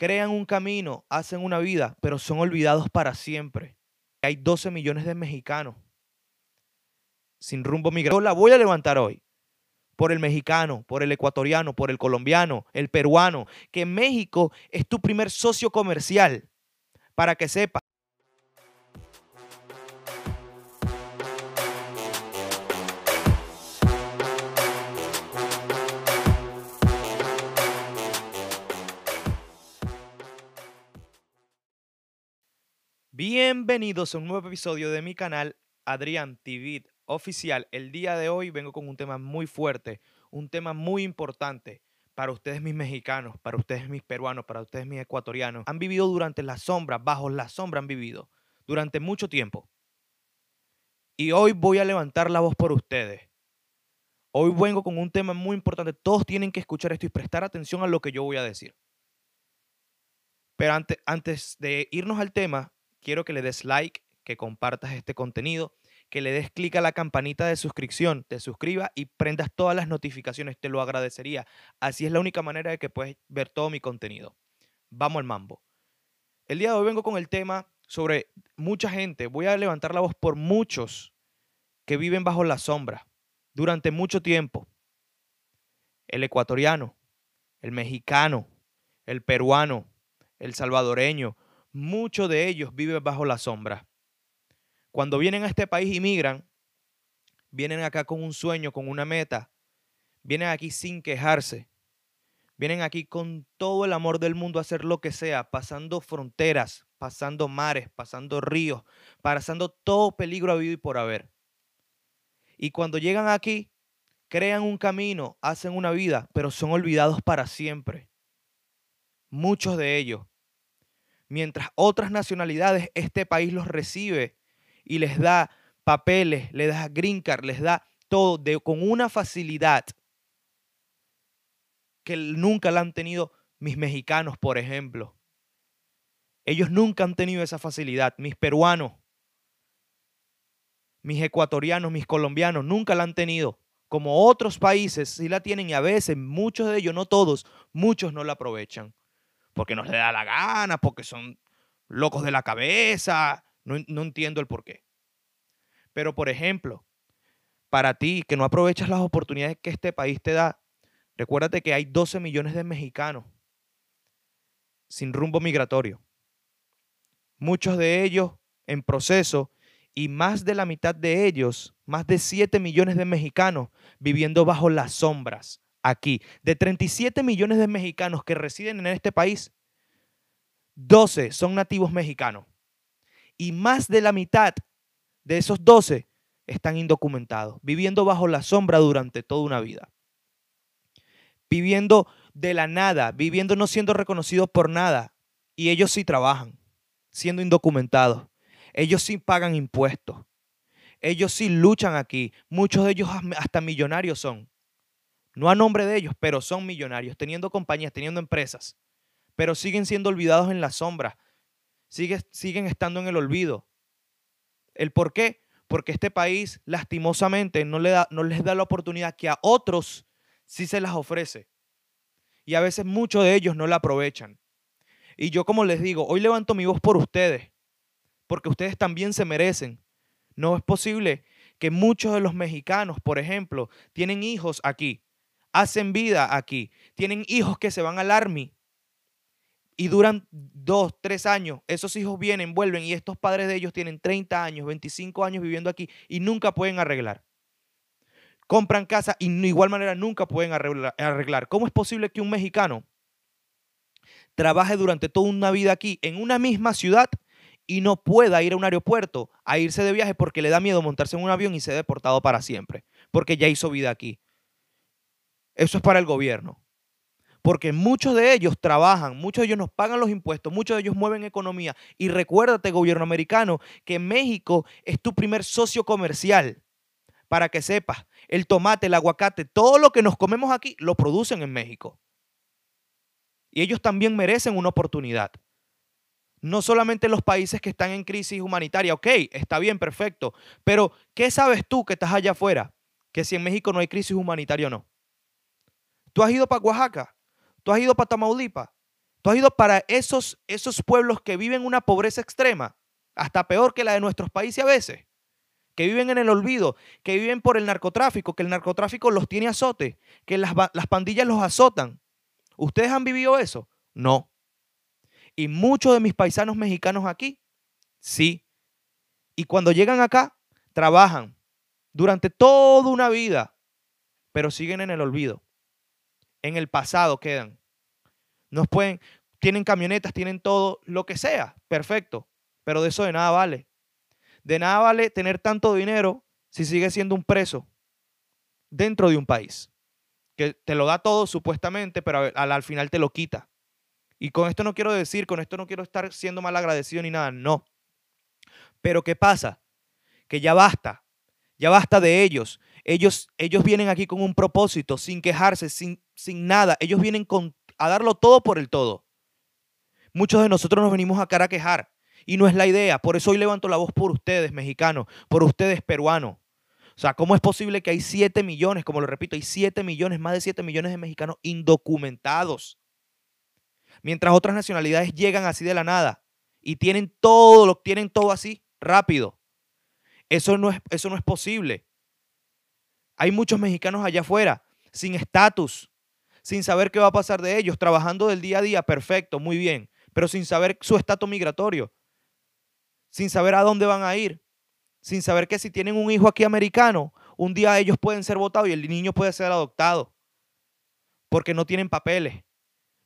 crean un camino, hacen una vida, pero son olvidados para siempre. Hay 12 millones de mexicanos sin rumbo migratorio. la voy a levantar hoy por el mexicano, por el ecuatoriano, por el colombiano, el peruano, que México es tu primer socio comercial, para que sepa. Bienvenidos a un nuevo episodio de mi canal Adrián TV oficial. El día de hoy vengo con un tema muy fuerte, un tema muy importante para ustedes mis mexicanos, para ustedes mis peruanos, para ustedes mis ecuatorianos. Han vivido durante la sombra, bajo la sombra han vivido durante mucho tiempo. Y hoy voy a levantar la voz por ustedes. Hoy vengo con un tema muy importante. Todos tienen que escuchar esto y prestar atención a lo que yo voy a decir. Pero antes, antes de irnos al tema, quiero que le des like, que compartas este contenido, que le des clic a la campanita de suscripción, te suscribas y prendas todas las notificaciones, te lo agradecería. Así es la única manera de que puedes ver todo mi contenido. Vamos al mambo. El día de hoy vengo con el tema sobre mucha gente, voy a levantar la voz por muchos que viven bajo la sombra durante mucho tiempo. El ecuatoriano, el mexicano, el peruano, el salvadoreño, muchos de ellos viven bajo la sombra. Cuando vienen a este país y migran, vienen acá con un sueño, con una meta, vienen aquí sin quejarse, vienen aquí con todo el amor del mundo a hacer lo que sea, pasando fronteras, pasando mares, pasando ríos, pasando todo peligro habido y por haber. Y cuando llegan aquí, crean un camino, hacen una vida, pero son olvidados para siempre. Muchos de ellos mientras otras nacionalidades este país los recibe y les da papeles, les da green card, les da todo con una facilidad que nunca la han tenido mis mexicanos, por ejemplo. Ellos nunca han tenido esa facilidad. Mis peruanos, mis ecuatorianos, mis colombianos, nunca la han tenido. Como otros países sí la tienen y a veces muchos de ellos, no todos, muchos no la aprovechan porque no les da la gana, porque son locos de la cabeza. No, no entiendo el por qué. Pero, por ejemplo, para ti que no aprovechas las oportunidades que este país te da, recuérdate que hay 12 millones de mexicanos sin rumbo migratorio. Muchos de ellos en proceso y más de la mitad de ellos, más de 7 millones de mexicanos viviendo bajo las sombras, aquí. De 37 millones de mexicanos que residen en este país, 12 son nativos mexicanos. Y más de la mitad de esos 12 están indocumentados, viviendo bajo la sombra durante toda una vida. Viviendo de la nada, viviendo no siendo reconocidos por nada. Y ellos sí trabajan, siendo indocumentados. Ellos sí pagan impuestos. Ellos sí luchan aquí. Muchos de ellos hasta millonarios son. No a nombre de ellos, pero son millonarios, teniendo compañías, teniendo empresas, pero siguen siendo olvidados en la sombra, siguen estando en el olvido. ¿El por qué? Porque este país lastimosamente no, no les da la oportunidad que a otros sí se las ofrece. Y a veces muchos de ellos no la aprovechan. Y yo como les digo, hoy levanto mi voz por ustedes, porque ustedes también se merecen. No es posible que muchos de los mexicanos, por ejemplo, tienen hijos aquí hacen vida aquí, tienen hijos que se van al army y duran dos, tres años. Esos hijos vienen, vuelven y estos padres de ellos tienen 30 años, 25 años viviendo aquí y nunca pueden arreglar. Compran casa y de igual manera nunca pueden arreglar. ¿Cómo es posible que un mexicano trabaje durante toda una vida aquí en una misma ciudad y no pueda ir a un aeropuerto a irse de viaje porque le da miedo montarse en un avión y ser deportado para siempre? Porque ya hizo vida aquí. Eso es para el gobierno. Porque muchos de ellos trabajan, muchos de ellos nos pagan los impuestos, muchos de ellos mueven economía. Y recuérdate, gobierno americano, que México es tu primer socio comercial. Para que sepas, el tomate, el aguacate, todo lo que nos comemos aquí lo producen en México. Y ellos también merecen una oportunidad. No solamente los países que están en crisis humanitaria, ok, está bien, perfecto. Pero, ¿qué sabes tú que estás allá afuera? Que si en México no hay crisis humanitaria o no. Tú has ido para Oaxaca, tú has ido para Tamaulipas, Tú has ido para esos, esos pueblos que viven una pobreza extrema, hasta peor que la de nuestros países a veces, que viven en el olvido, que viven por el narcotráfico, que el narcotráfico los tiene azote, que las, las pandillas los azotan. ¿Ustedes han vivido eso? No. Y muchos de mis paisanos mexicanos aquí, sí. Y cuando llegan acá, trabajan durante toda una vida, pero siguen en el olvido. En el pasado quedan. Nos pueden, tienen camionetas, tienen todo, lo que sea, perfecto, pero de eso de nada vale. De nada vale tener tanto dinero si sigue siendo un preso dentro de un país, que te lo da todo supuestamente, pero al, al final te lo quita. Y con esto no quiero decir, con esto no quiero estar siendo mal agradecido ni nada, no. Pero ¿qué pasa? Que ya basta, ya basta de ellos. Ellos, ellos vienen aquí con un propósito, sin quejarse, sin, sin nada. Ellos vienen con a darlo todo por el todo. Muchos de nosotros nos venimos acá a quejar y no es la idea. Por eso hoy levanto la voz por ustedes, mexicanos, por ustedes, peruanos. O sea, ¿cómo es posible que hay 7 millones, como lo repito, hay 7 millones, más de 7 millones de mexicanos indocumentados? Mientras otras nacionalidades llegan así de la nada y tienen todo, lo tienen todo así rápido. Eso no es, eso no es posible. Hay muchos mexicanos allá afuera sin estatus, sin saber qué va a pasar de ellos, trabajando del día a día, perfecto, muy bien, pero sin saber su estatus migratorio, sin saber a dónde van a ir, sin saber que si tienen un hijo aquí americano, un día ellos pueden ser votados y el niño puede ser adoptado, porque no tienen papeles.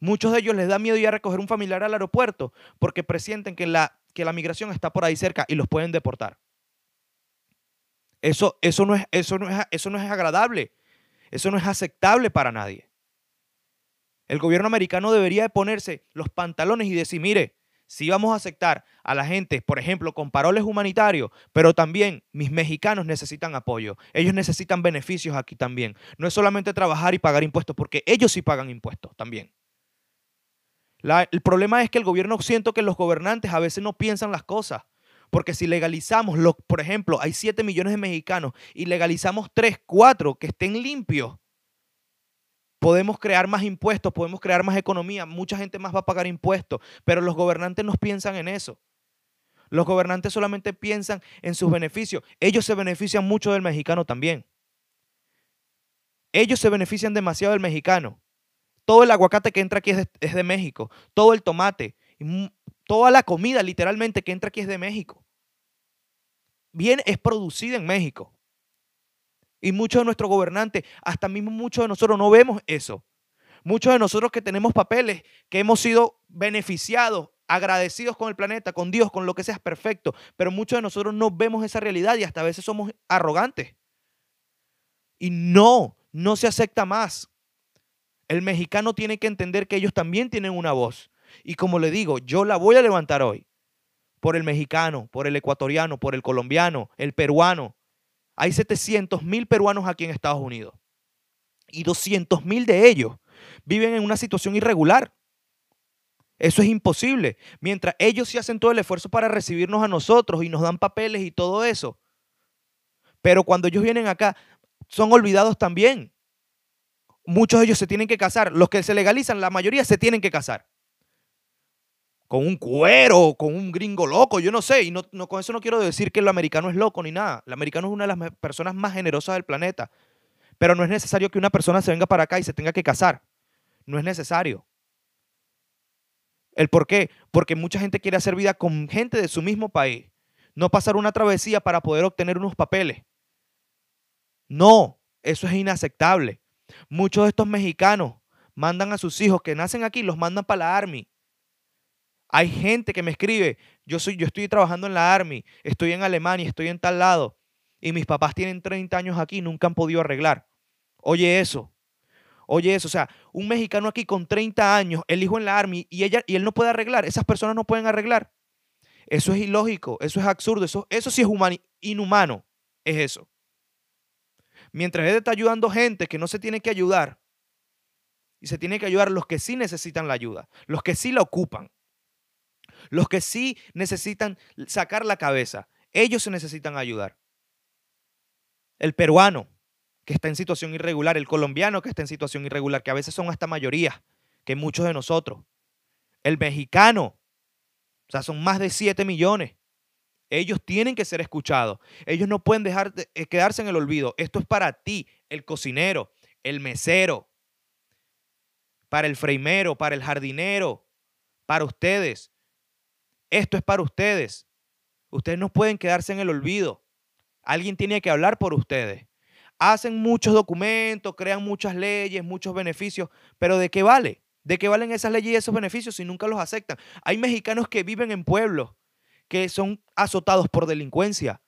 Muchos de ellos les da miedo ir a recoger un familiar al aeropuerto porque presienten que la, que la migración está por ahí cerca y los pueden deportar. Eso, eso, no es, eso, no es, eso no es agradable. Eso no es aceptable para nadie. El gobierno americano debería de ponerse los pantalones y decir, mire, si vamos a aceptar a la gente, por ejemplo, con paroles humanitarios, pero también mis mexicanos necesitan apoyo. Ellos necesitan beneficios aquí también. No es solamente trabajar y pagar impuestos, porque ellos sí pagan impuestos también. el problema es que el gobierno siento que los gobernantes a veces no piensan las cosas. Porque si legalizamos, por ejemplo, hay 7 millones de mexicanos y legalizamos 3, 4 que estén limpios, Podemos crear más impuestos, podemos crear más economía, mucha gente más va a pagar impuestos, pero los gobernantes no piensan en eso. Los gobernantes solamente piensan en sus beneficios. Ellos se benefician mucho del mexicano también. Ellos se benefician demasiado del mexicano. Todo el aguacate que entra aquí es de, México. Todo el tomate. Toda la comida literalmente que entra aquí es de México. Bien, es producida en México. Y muchos de nuestros gobernantes, hasta mismo muchos de nosotros no vemos eso. Muchos de nosotros que tenemos papeles, que hemos sido beneficiados, agradecidos con el planeta, con Dios, con lo que sea, es perfecto. Pero muchos de nosotros no vemos esa realidad y hasta a veces somos arrogantes. Y no, no se acepta más. El mexicano tiene que entender que ellos también tienen una voz. Y como le digo, yo la voy a levantar hoy. Por el mexicano, por el ecuatoriano, por el colombiano, el peruano, hay 700 mil peruanos aquí en Estados Unidos y 200 mil de ellos viven en una situación irregular. Eso es imposible. Mientras ellos sí hacen todo el esfuerzo para recibirnos a nosotros y nos dan papeles y todo eso. Pero cuando ellos vienen acá, son olvidados también. Muchos de ellos se tienen que casar. Los que se legalizan, la mayoría se tienen que casar con un cuero, con un gringo loco, yo no sé. Y no, con eso no quiero decir que el americano es loco ni nada. El americano es una de las personas más generosas del planeta. Pero no es necesario que una persona se venga para acá y se tenga que casar. No es necesario. ¿El por qué? Porque mucha gente quiere hacer vida con gente de su mismo país. No pasar una travesía para poder obtener unos papeles. No, eso es inaceptable. Muchos de estos mexicanos mandan a sus hijos que nacen aquí, los mandan para la Army hay gente que me escribe, yo, soy, yo estoy trabajando en la Army, estoy en Alemania, estoy en tal lado, y mis papás tienen 30 años aquí y nunca han podido arreglar. Oye eso, oye eso, o sea, un mexicano aquí con 30 años, el hijo en la Army, y, ella, y él no puede arreglar, esas personas no pueden arreglar. Eso es ilógico, eso es absurdo, eso, eso sí es inhumano, es eso. Mientras él está ayudando gente que no se tiene que ayudar, y se tiene que ayudar los que sí necesitan la ayuda, los que sí la ocupan. Los que sí necesitan sacar la cabeza, ellos se necesitan ayudar. El peruano, que está en situación irregular, el colombiano que está en situación irregular, que a veces son hasta mayoría, que muchos de nosotros. el mexicano. O sea, son más de 7 millones. Ellos tienen que ser escuchados. Ellos no pueden dejar de eh, quedarse en el olvido. Esto es para ti, el cocinero, el mesero, para el freimero, para el jardinero, para ustedes. Esto es para ustedes. Ustedes no pueden quedarse en el olvido. Alguien tiene que hablar por ustedes. Hacen muchos documentos, crean muchas leyes, muchos beneficios, pero ¿de qué vale? ¿De qué valen esas leyes y esos beneficios si nunca los aceptan? Hay mexicanos que viven en pueblos que son azotados por delincuencia,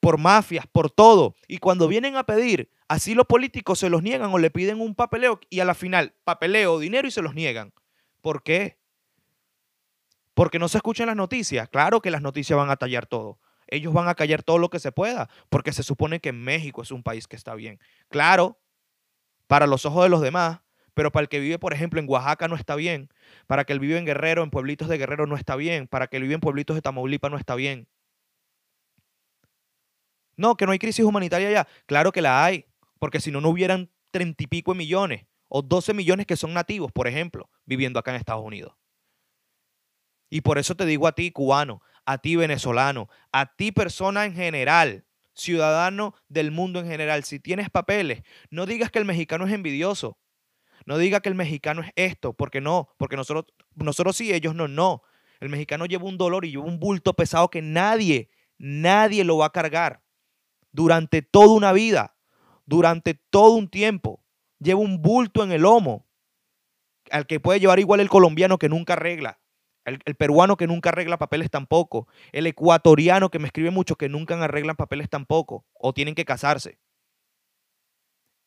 por mafias, por todo. Y cuando vienen a pedir asilo político, se los niegan o le piden un papeleo y a la final, papeleo, dinero y se los niegan. ¿Por qué? Porque no se escuchan las noticias. Claro que las noticias van a tallar todo. Ellos van a callar todo lo que se pueda, porque se supone que México es un país que está bien. Claro, para los ojos de los demás, pero para el que vive, por ejemplo, en Oaxaca no está bien. Para que el vive en Guerrero, en pueblitos de Guerrero no está bien. Para que el vive en pueblitos de Tamaulipas no está bien. No, que no hay crisis humanitaria allá. Claro que la hay, porque si no, no hubieran treinta y pico millones o 12 millones que son nativos, por ejemplo, viviendo acá en Estados Unidos. Y por eso te digo a ti, cubano, a ti, venezolano, a ti, persona en general, ciudadano del mundo en general, si tienes papeles, no digas que el mexicano es envidioso. No diga que el mexicano es esto, porque no, porque nosotros, nosotros sí, ellos no, no. El mexicano lleva un dolor y lleva un bulto pesado que nadie, nadie lo va a cargar durante toda una vida, durante todo un tiempo. Lleva un bulto en el lomo, al que puede llevar igual el colombiano que nunca arregla, el, peruano que nunca arregla papeles tampoco, el ecuatoriano que me escribe mucho que nunca arreglan papeles tampoco, o tienen que casarse.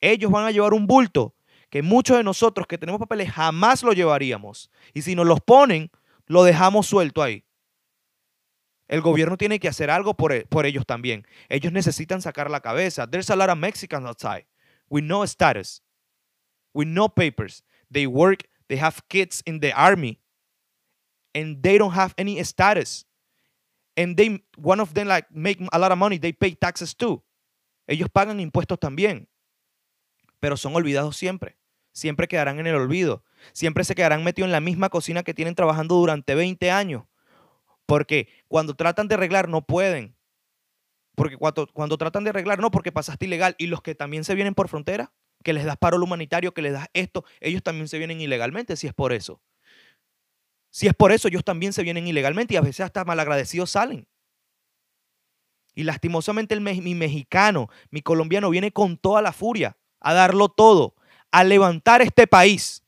Ellos van a llevar un bulto que muchos de nosotros que tenemos papeles jamás lo llevaríamos. Y si nos los ponen, lo dejamos suelto ahí. El gobierno tiene que hacer algo por, e, por, ellos también. Ellos necesitan sacar la cabeza. There's a lot of Mexicans outside with no status, with no papers. They work, they have kids in the army, and they don't have any status. And they, one of them like make a lot of money, they pay taxes too. Ellos pagan impuestos también, pero son olvidados siempre. Siempre quedarán en el olvido. Siempre se quedarán metidos en la misma cocina que tienen trabajando durante 20 años porque cuando tratan de arreglar no pueden. Porque cuando, cuando tratan de arreglar, no, porque pasaste ilegal. Y los que también se vienen por frontera, que les das paro humanitario, que les das esto, ellos también se vienen ilegalmente, si es por eso. Si es por eso, ellos también se vienen ilegalmente y a veces hasta malagradecidos salen. Y lastimosamente el, mi mexicano, mi colombiano viene con toda la furia a darlo todo, a levantar este país.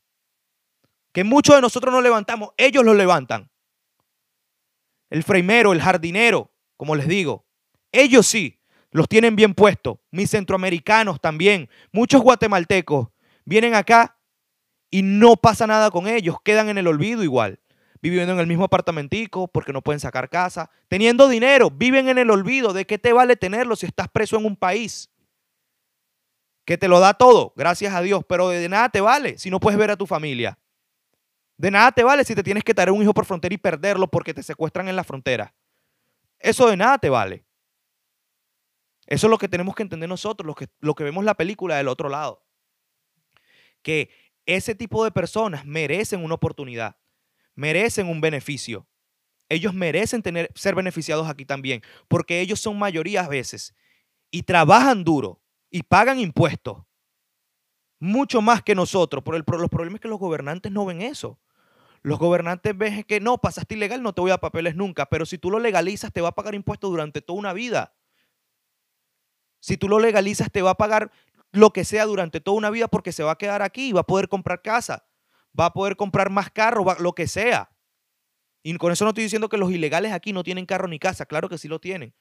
Que muchos de nosotros no levantamos, ellos lo levantan el freimero, el jardinero, como les digo. Ellos sí, los tienen bien puestos. Mis centroamericanos también. Muchos guatemaltecos vienen acá y no pasa nada con ellos. Quedan en el olvido igual. Viviendo en el mismo apartamentico porque no pueden sacar casa. Teniendo dinero, viven en el olvido. ¿De qué te vale tenerlo si estás preso en un país? Que te lo da todo, gracias a Dios, pero de nada te vale si no puedes ver a tu familia. De nada te vale si te tienes que traer un hijo por frontera y perderlo porque te secuestran en la frontera. Eso de nada te vale. Eso es lo que tenemos que entender nosotros, lo que, lo que vemos la película del otro lado. Que ese tipo de personas merecen una oportunidad, merecen un beneficio. Ellos merecen tener, ser beneficiados aquí también, porque ellos son mayoría a veces y trabajan duro y pagan impuestos mucho más que nosotros. Por el, los problemas es que los gobernantes no ven eso. Los gobernantes ven que no, pasaste ilegal, no te voy a papeles nunca, pero si tú lo legalizas, te va a pagar impuestos durante toda una vida. Si tú lo legalizas, te va a pagar lo que sea durante toda una vida porque se va a quedar aquí, va a poder comprar casa, va a poder comprar más carros, lo que sea. Y con eso no estoy diciendo que los ilegales aquí no tienen carro ni casa, claro que sí lo tienen,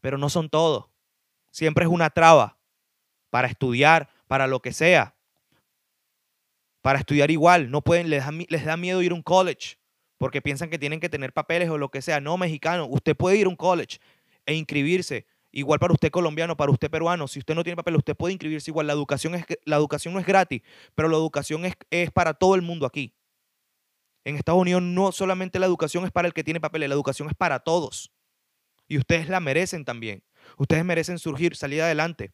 pero no son todos. Siempre es una traba para estudiar, para lo que sea para estudiar igual. No pueden, les da, les da miedo ir a un college porque piensan que tienen que tener papeles o lo que sea. No, mexicano, usted puede ir a un college e inscribirse. Igual para usted colombiano, para usted peruano, si usted no tiene papeles, usted puede inscribirse igual. La educación, es, la educación no es gratis, pero la educación es, es para todo el mundo aquí. En Estados Unidos no solamente la educación es para el que tiene papeles, la educación es para todos. Y ustedes la merecen también. Ustedes merecen surgir, salir adelante.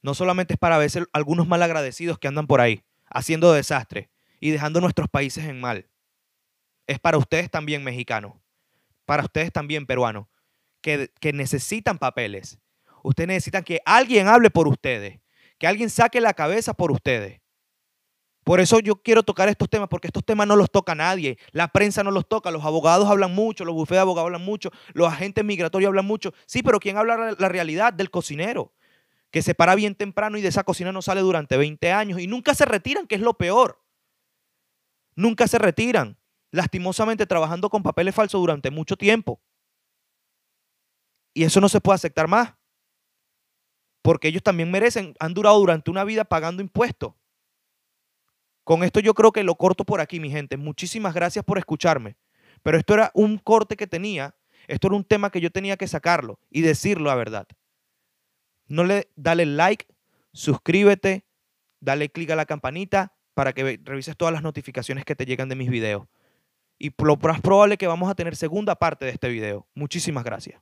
No solamente es para veces algunos malagradecidos que andan por ahí haciendo desastre y dejando nuestros países en mal. Es para ustedes también mexicanos, para ustedes también peruanos, que, necesitan papeles. Ustedes necesitan que alguien hable por ustedes, que alguien saque la cabeza por ustedes. Por eso yo quiero tocar estos temas, porque estos temas no los toca nadie. La prensa no los toca, los abogados hablan mucho, los bufetes de abogados hablan mucho, los agentes migratorios hablan mucho. Sí, pero ¿quién habla la realidad del cocinero? Que se para bien temprano y de esa cocina no sale durante 20 años y nunca se retiran, que es lo peor. Nunca se retiran, lastimosamente trabajando con papeles falsos durante mucho tiempo. Y eso no se puede aceptar más. Porque ellos también merecen, han durado durante una vida pagando impuestos. Con esto yo creo que lo corto por aquí, mi gente. Muchísimas gracias por escucharme. Pero esto era un corte que tenía, esto era un tema que yo tenía que sacarlo y decirlo a verdad. No le dale like, suscríbete, dale clic a la campanita para que revises todas las notificaciones que te llegan de mis videos. Y lo más probable que vamos a tener segunda parte de este video. Muchísimas gracias.